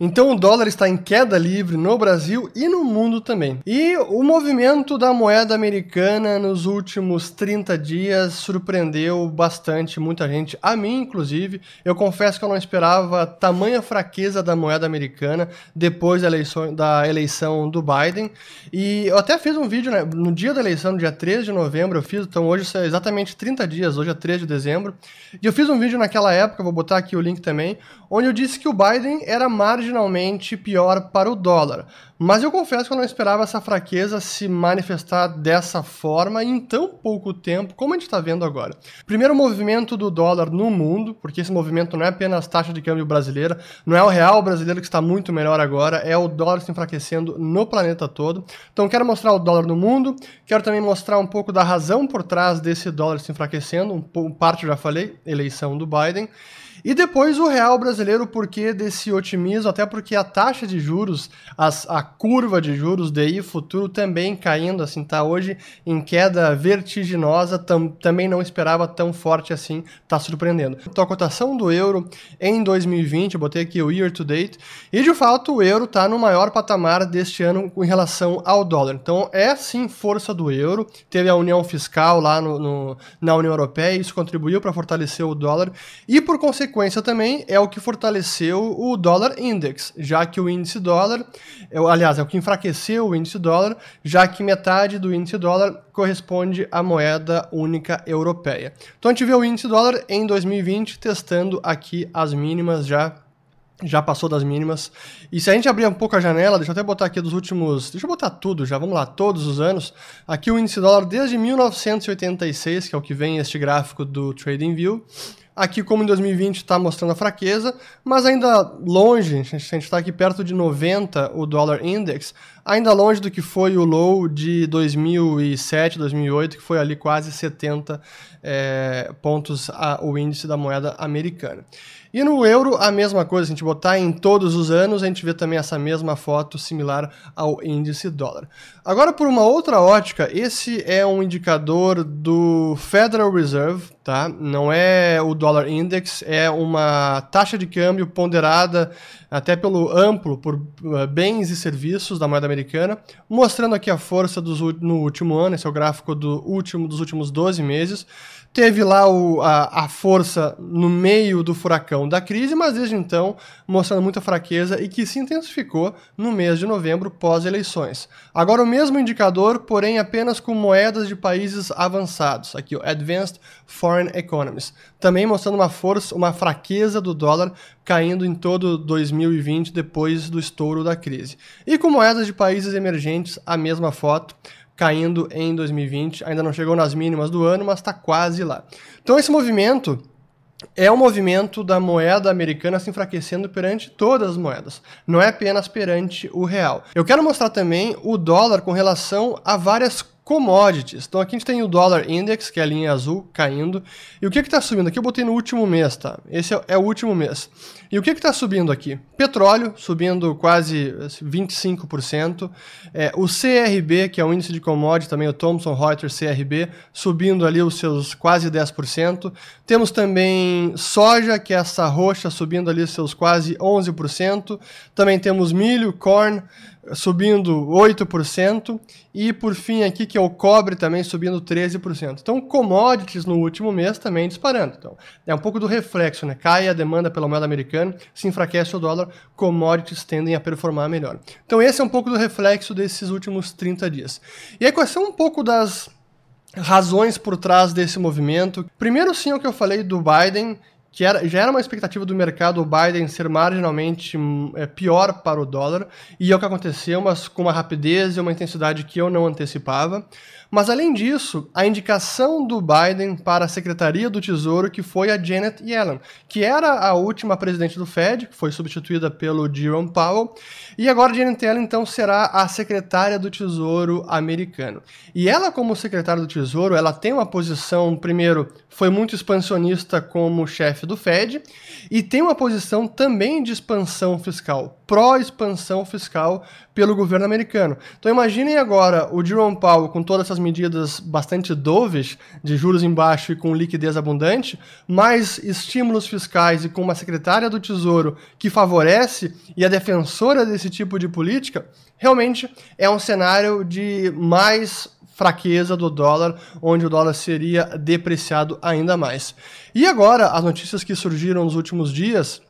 Então o dólar está em queda livre no Brasil e no mundo também. E o movimento da moeda americana nos últimos 30 dias surpreendeu bastante muita gente, a mim inclusive. Eu confesso que eu não esperava tamanha fraqueza da moeda americana depois da eleição, da eleição do Biden. E eu até fiz um vídeo né, no dia da eleição, no dia 13 de novembro, eu fiz, então hoje são exatamente 30 dias, hoje é 13 de dezembro. E eu fiz um vídeo naquela época, vou botar aqui o link também, onde eu disse que o Biden era marginalmente pior para o dólar. Mas eu confesso que eu não esperava essa fraqueza se manifestar dessa forma em tão pouco tempo, como a gente está vendo agora. Primeiro movimento do dólar no mundo, porque esse movimento não é apenas taxa de câmbio brasileira, não é o real brasileiro que está muito melhor agora, é o dólar se enfraquecendo no planeta todo. Então quero mostrar o dólar no mundo, quero também mostrar um pouco da razão por trás desse dólar se enfraquecendo, um, parte já falei, eleição do Biden. E depois o real brasileiro, por que desse otimismo? Até porque a taxa de juros, as, a curva de juros DI futuro também caindo, assim, tá hoje em queda vertiginosa, tam, também não esperava tão forte assim, tá surpreendendo. Então a cotação do euro em 2020, eu botei aqui o year to date, e de fato o euro tá no maior patamar deste ano em relação ao dólar. Então é sim força do euro, teve a união fiscal lá no, no na União Europeia, isso contribuiu para fortalecer o dólar, e por consequência também é o que fortaleceu o dólar index, já que o índice dólar, aliás, é o que enfraqueceu o índice dólar, já que metade do índice dólar corresponde à moeda única europeia. Então a gente vê o índice dólar em 2020 testando aqui as mínimas já já passou das mínimas. E se a gente abrir um pouco a janela, deixa eu até botar aqui dos últimos. Deixa eu botar tudo já, vamos lá, todos os anos. Aqui o índice dólar desde 1986, que é o que vem este gráfico do TradingView. Aqui, como em 2020, está mostrando a fraqueza, mas ainda longe, a gente está aqui perto de 90, o dólar index, ainda longe do que foi o low de 2007, 2008, que foi ali quase 70 é, pontos a, o índice da moeda americana. E no euro, a mesma coisa, se a gente botar em todos os anos, a gente vê também essa mesma foto similar ao índice dólar. Agora, por uma outra ótica, esse é um indicador do Federal Reserve, tá? Não é o Dollar Index, é uma taxa de câmbio ponderada até pelo amplo por uh, bens e serviços da moeda americana, mostrando aqui a força dos, no último ano, esse é o gráfico do último, dos últimos 12 meses. Teve lá o, a, a, força no meio do furacão da crise, mas desde então mostrando muita fraqueza e que se intensificou no mês de novembro pós-eleições. Agora o mesmo indicador, porém apenas com moedas de países avançados, aqui o Advanced Foreign Economies, também mostrando uma força, uma fraqueza do dólar caindo em todo 2020 depois do estouro da crise. E com moedas de países emergentes, a mesma foto, caindo em 2020. Ainda não chegou nas mínimas do ano, mas está quase lá. Então esse movimento é o um movimento da moeda americana se enfraquecendo perante todas as moedas, não é apenas perante o real. Eu quero mostrar também o dólar com relação a várias commodities. Então aqui a gente tem o dólar index, que é a linha azul, caindo. E o que está subindo? Aqui eu botei no último mês, tá? Esse é, é o último mês. E o que está subindo aqui? Petróleo subindo quase 25%. É, o CRB, que é o índice de commodity, também o Thomson Reuters CRB, subindo ali os seus quase 10%. Temos também soja, que é essa roxa, subindo ali os seus quase 11%. Também temos milho, corn, subindo 8%, e por fim aqui que é o cobre também subindo 13%. Então commodities no último mês também disparando. Então é um pouco do reflexo, né? Cai a demanda pela moeda americana, se enfraquece o dólar, commodities tendem a performar melhor. Então esse é um pouco do reflexo desses últimos 30 dias. E aí quais são um pouco das razões por trás desse movimento? Primeiro sim é o que eu falei do Biden que era, já era uma expectativa do mercado o Biden ser marginalmente é, pior para o dólar, e é o que aconteceu, mas com uma rapidez e uma intensidade que eu não antecipava. Mas além disso, a indicação do Biden para a Secretaria do Tesouro, que foi a Janet Yellen, que era a última presidente do Fed, que foi substituída pelo Jerome Powell, e agora Janet Yellen então será a secretária do Tesouro americano. E ela como secretária do Tesouro, ela tem uma posição, primeiro, foi muito expansionista como chefe do Fed, e tem uma posição também de expansão fiscal, pró-expansão fiscal pelo governo americano. Então imaginem agora o Jerome Powell com todas essas medidas bastante doves, de juros embaixo e com liquidez abundante, mais estímulos fiscais e com uma secretária do Tesouro que favorece e é defensora desse tipo de política, realmente é um cenário de mais fraqueza do dólar, onde o dólar seria depreciado ainda mais. E agora, as notícias que surgiram nos últimos dias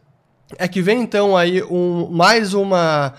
é que vem então aí um, mais uma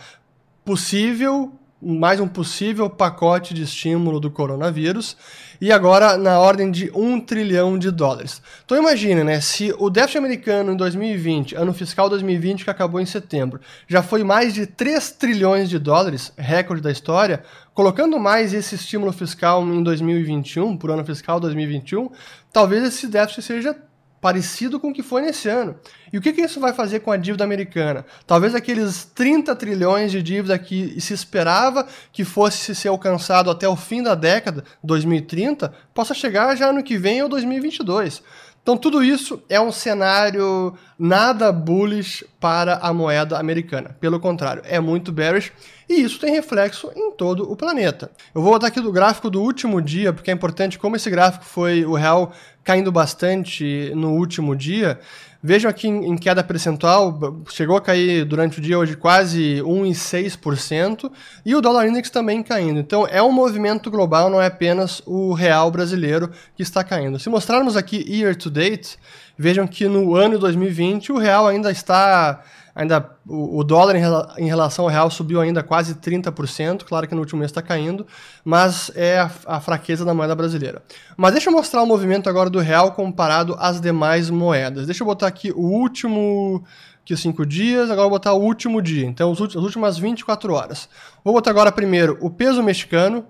possível mais um possível pacote de estímulo do coronavírus e agora na ordem de um trilhão de dólares. Então imagine, né, se o déficit americano em 2020, ano fiscal 2020 que acabou em setembro, já foi mais de 3 trilhões de dólares, recorde da história, colocando mais esse estímulo fiscal em 2021, por ano fiscal 2021, talvez esse déficit seja parecido com o que foi nesse ano. E o que, que isso vai fazer com a dívida americana? Talvez aqueles 30 trilhões de dívida que se esperava que fosse ser alcançado até o fim da década, 2030, possa chegar já no que vem ou 2022. Então, tudo isso é um cenário nada bullish para a moeda americana. Pelo contrário, é muito bearish e isso tem reflexo em todo o planeta. Eu vou botar aqui do gráfico do último dia, porque é importante como esse gráfico foi o real caindo bastante no último dia. Vejam aqui em queda percentual, chegou a cair durante o dia hoje quase 1,6% e o dólar index também caindo. Então é um movimento global, não é apenas o real brasileiro que está caindo. Se mostrarmos aqui year to date, vejam que no ano de 2020 o real ainda está ainda o, dólar em, em, relação ao real subiu ainda quase 30%, claro que no último mês está caindo, mas é a, a, fraqueza da moeda brasileira. Mas deixa eu mostrar o movimento agora do real comparado às demais moedas. Deixa eu botar aqui o último que cinco dias, agora vou botar o último dia, então as últimas 24 horas. Vou botar agora primeiro o peso mexicano,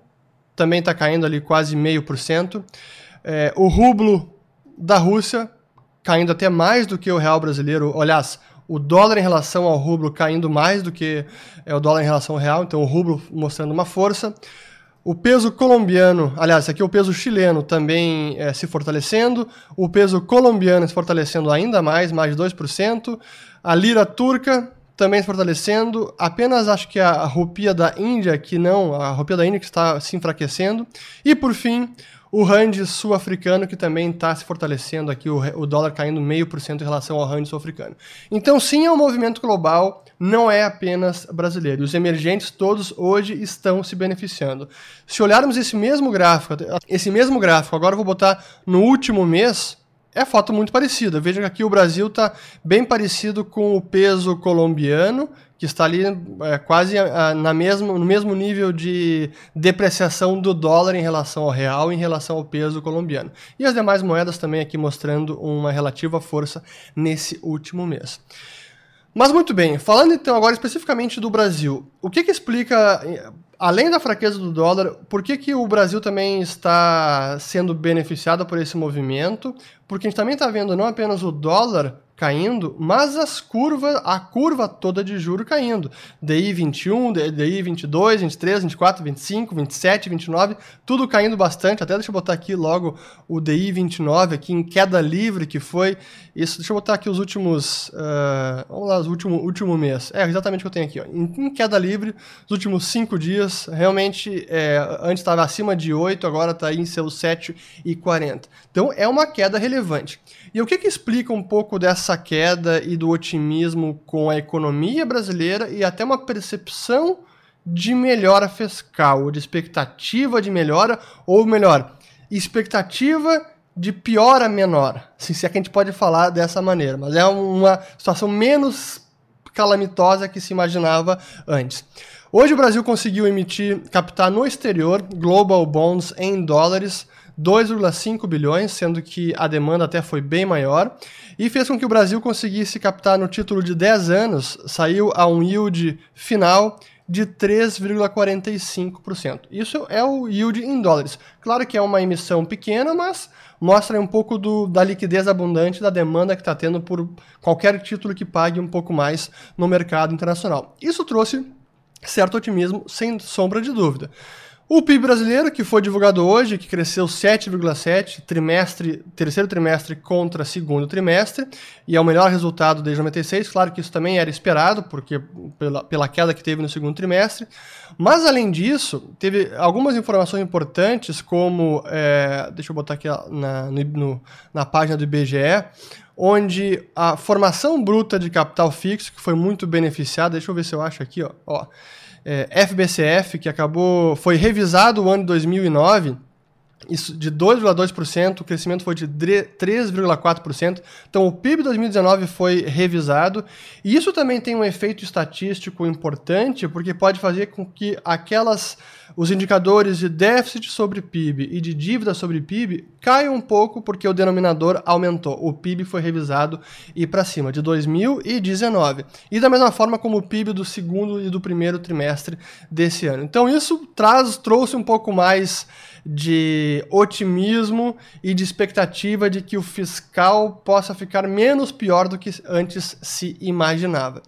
também está caindo ali quase meio por cento. É, o rublo da Rússia, caindo até mais do que o real brasileiro. Aliás, o dólar em relação ao rublo caindo mais do que é, o dólar em relação ao real, então o rublo mostrando uma força. O peso colombiano, aliás, aqui é o peso chileno também é, se fortalecendo, o peso colombiano se fortalecendo ainda mais, mais de 2%, a lira turca também se fortalecendo, apenas acho que a rupia da Índia, que não, a rupia da Índia que está se enfraquecendo, e por fim, o rand sul-africano, que também está se fortalecendo aqui, o, o dólar caindo meio por cento em relação ao rand sul-africano. Então, sim, é um movimento global, não é apenas brasileiro. Os emergentes todos hoje estão se beneficiando. Se olharmos esse mesmo gráfico, esse mesmo gráfico, agora eu vou botar no último mês, é foto muito parecida. Veja que aqui o Brasil está bem parecido com o peso colombiano, que está ali é, quase a, a, na mesmo, no mesmo nível de depreciação do dólar em relação ao real, em relação ao peso colombiano. E as demais moedas também aqui mostrando uma relativa força nesse último mês. Mas muito bem, falando então agora especificamente do Brasil, o que, que explica, além da fraqueza do dólar, por que, que o Brasil também está sendo beneficiado por esse movimento? Porque a gente também está vendo não apenas o dólar caindo, mas as curvas, a curva toda de juro caindo. DI 21, DI 22, 23, 24, 25, 27, 29, tudo caindo bastante. Até deixa eu botar aqui logo o DI 29 aqui em queda livre que foi. Isso, deixa eu botar aqui os últimos, uh, vamos lá, os últimos último mês. É exatamente o que eu tenho aqui, ó. Em, em queda livre, os últimos cinco dias, realmente é, antes estava acima de 8, agora está em seus 7,40. Então é uma queda relevante. E o que, que explica um pouco dessa queda e do otimismo com a economia brasileira e até uma percepção de melhora fiscal, de expectativa de melhora, ou melhor, expectativa de pior a menor, se é que a gente pode falar dessa maneira, mas é uma situação menos calamitosa que se imaginava antes. Hoje o Brasil conseguiu emitir, captar no exterior, global bonds em dólares, 2,5 bilhões, sendo que a demanda até foi bem maior, e fez com que o Brasil conseguisse captar no título de 10 anos, saiu a um yield final de 3,45%. Isso é o yield em dólares. Claro que é uma emissão pequena, mas mostra um pouco do, da liquidez abundante da demanda que está tendo por qualquer título que pague um pouco mais no mercado internacional. Isso trouxe certo otimismo, sem sombra de dúvida. O PIB brasileiro, que foi divulgado hoje, que cresceu 7,7 trimestre, terceiro trimestre contra segundo trimestre, e é o melhor resultado desde 96. Claro que isso também era esperado, porque pela, pela queda que teve no segundo trimestre. Mas além disso, teve algumas informações importantes, como é, deixa eu botar aqui na, no, na página do IBGE, onde a formação bruta de capital fixo, que foi muito beneficiada, deixa eu ver se eu acho aqui, ó, ó é, FBCF, que acabou, foi revisado o ano de 2009, isso de 2,2%, o crescimento foi de 3,4%. Então o PIB 2019 foi revisado, e isso também tem um efeito estatístico importante, porque pode fazer com que aquelas os indicadores de déficit sobre PIB e de dívida sobre PIB caiam um pouco porque o denominador aumentou. O PIB foi revisado e para cima de 2019. E da mesma forma como o PIB do segundo e do primeiro trimestre desse ano. Então isso traz trouxe um pouco mais de otimismo e de expectativa de que o fiscal possa ficar menos pior do que antes se imaginava.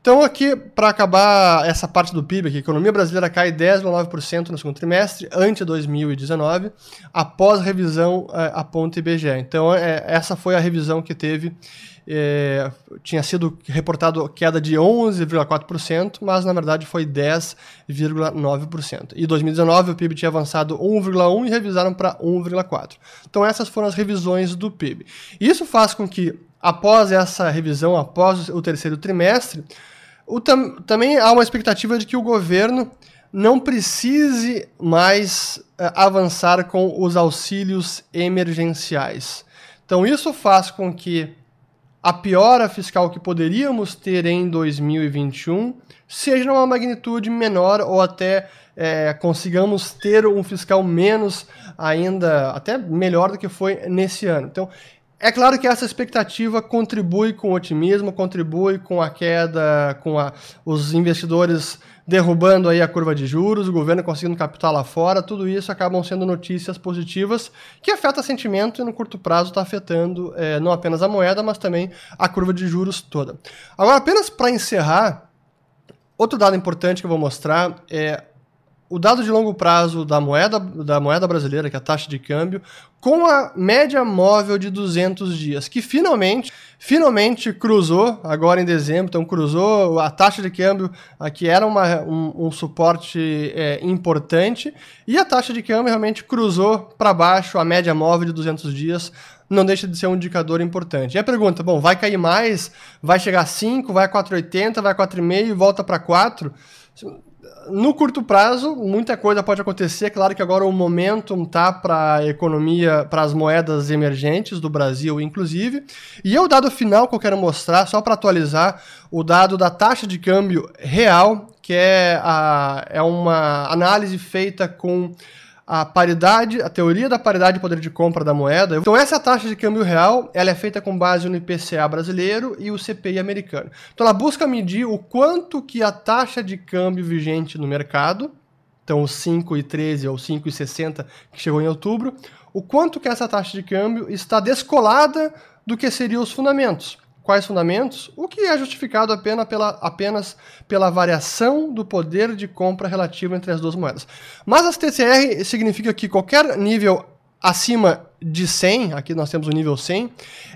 Então, aqui, para acabar essa parte do PIB, aqui, a economia brasileira cai 10,9% no segundo trimestre, ante 2019, após revisão é, aponta IBGE. Então, é, essa foi a revisão que teve. É, tinha sido reportado queda de 11,4%, mas na verdade foi 10,9%. E 2019 o PIB tinha avançado 1,1% e revisaram para 1,4%. Então essas foram as revisões do PIB. Isso faz com que, após essa revisão, após o terceiro trimestre, o tam também há uma expectativa de que o governo não precise mais uh, avançar com os auxílios emergenciais. Então, isso faz com que a piora fiscal que poderíamos ter em 2021 seja uma magnitude menor ou até é, consigamos ter um fiscal menos ainda, até melhor do que foi nesse ano. Então, é claro que essa expectativa contribui com o otimismo, contribui com a queda, com a, os investidores derrubando aí a curva de juros, o governo conseguindo capital lá fora, tudo isso acabam sendo notícias positivas que afetam sentimento e no curto prazo está afetando é, não apenas a moeda, mas também a curva de juros toda. Agora, apenas para encerrar, outro dado importante que eu vou mostrar é o dado de longo prazo da moeda, da moeda brasileira, que é a taxa de câmbio, com a média móvel de 200 dias, que finalmente, finalmente cruzou, agora em dezembro, então cruzou a taxa de câmbio, que era uma, um, um suporte é, importante, e a taxa de câmbio realmente cruzou para baixo a média móvel de 200 dias, não deixa de ser um indicador importante. E a pergunta, bom, vai cair mais? Vai chegar a 5, vai a 4,80, vai a 4,5, volta para 4? No curto prazo, muita coisa pode acontecer. Claro que agora o momentum tá para a economia, para as moedas emergentes do Brasil, inclusive. E o dado final que eu quero mostrar, só para atualizar, o dado da taxa de câmbio real, que é, a, é uma análise feita com a paridade, a teoria da paridade de poder de compra da moeda. Então essa taxa de câmbio real, ela é feita com base no IPCA brasileiro e o CPI americano. Então ela busca medir o quanto que a taxa de câmbio vigente no mercado, então os 5,13 ou 5,60 que chegou em outubro, o quanto que essa taxa de câmbio está descolada do que seriam os fundamentos. Quais fundamentos? O que é justificado apenas pela, apenas pela variação do poder de compra relativo entre as duas moedas. Mas as TCR significa que qualquer nível acima de 100, aqui nós temos o nível 100,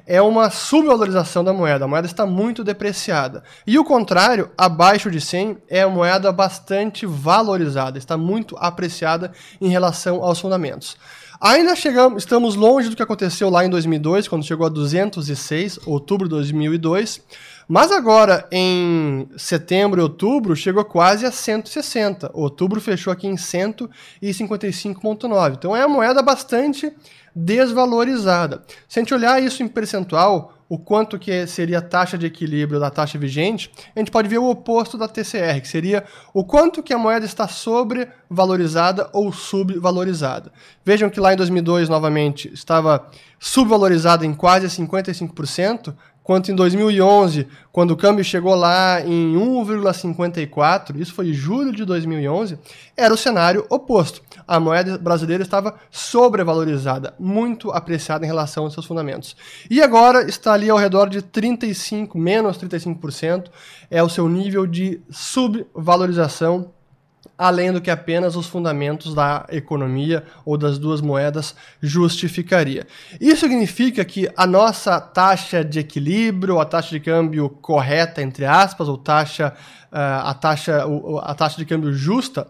é uma subvalorização da moeda. A moeda está muito depreciada. E o contrário, abaixo de 100, é a moeda bastante valorizada, está muito apreciada em relação aos fundamentos. Ainda chegamos, estamos longe do que aconteceu lá em 2002, quando chegou a 206, outubro de 2002. Mas agora, em setembro e outubro, chegou quase a 160. Outubro fechou aqui em 155,9. Então é uma moeda bastante desvalorizada. Se a gente olhar isso em percentual, o quanto que seria a taxa de equilíbrio da taxa vigente, a gente pode ver o oposto da TCR, que seria o quanto que a moeda está sobrevalorizada ou subvalorizada. Vejam que lá em 2002, novamente, estava subvalorizada em quase 55%, quanto em 2011, quando o câmbio chegou lá em 1,54, isso foi julho de 2011, era o cenário oposto. A moeda brasileira estava sobrevalorizada, muito apreciada em relação aos seus fundamentos. E agora está ali ao redor de 35, menos 35%, é o seu nível de subvalorização além do que apenas os fundamentos da economia ou das duas moedas justificaria. Isso significa que a nossa taxa de equilíbrio, a taxa de câmbio correta, entre aspas, ou taxa, uh, a, taxa, a taxa de câmbio justa,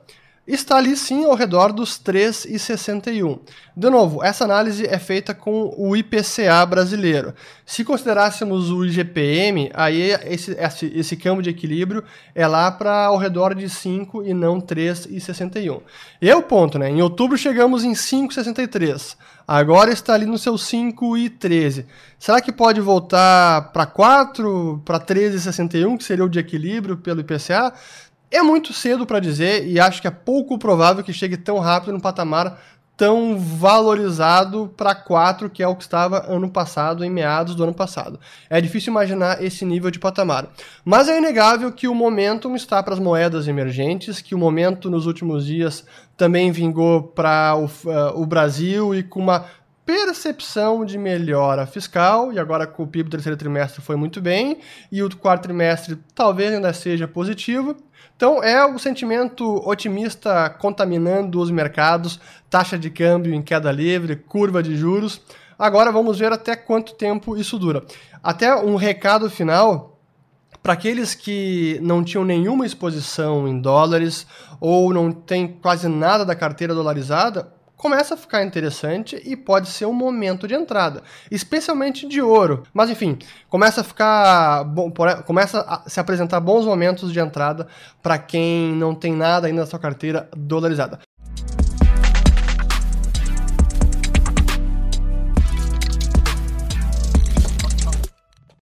está ali sim ao redor dos 3,61. De novo, essa análise é feita com o IPCA brasileiro. Se considerássemos o IGPM, aí esse, esse, esse câmbio de equilíbrio é lá para ao redor de 5 e não 3,61. E é o ponto, né? Em outubro chegamos em 5,63. Agora está ali no seu 5,13. Será que pode voltar para 4, para 13,61, que seria o de equilíbrio pelo IPCA? É muito cedo para dizer e acho que é pouco provável que chegue tão rápido no patamar tão valorizado para 4, que é o que estava ano passado, em meados do ano passado. É difícil imaginar esse nível de patamar. Mas é inegável que o momentum está para as moedas emergentes, que o momento nos últimos dias também vingou para o, uh, o Brasil e com uma percepção de melhora fiscal, e agora com o PIB do terceiro trimestre foi muito bem, e o quarto trimestre talvez ainda seja positivo. Então é o sentimento otimista contaminando os mercados, taxa de câmbio em queda livre, curva de juros. Agora vamos ver até quanto tempo isso dura. Até um recado final para aqueles que não tinham nenhuma exposição em dólares ou não tem quase nada da carteira dolarizada, começa a ficar interessante e pode ser um momento de entrada, especialmente de ouro. Mas enfim, começa a ficar bom, começa a se apresentar bons momentos de entrada para quem não tem nada ainda na sua carteira dolarizada.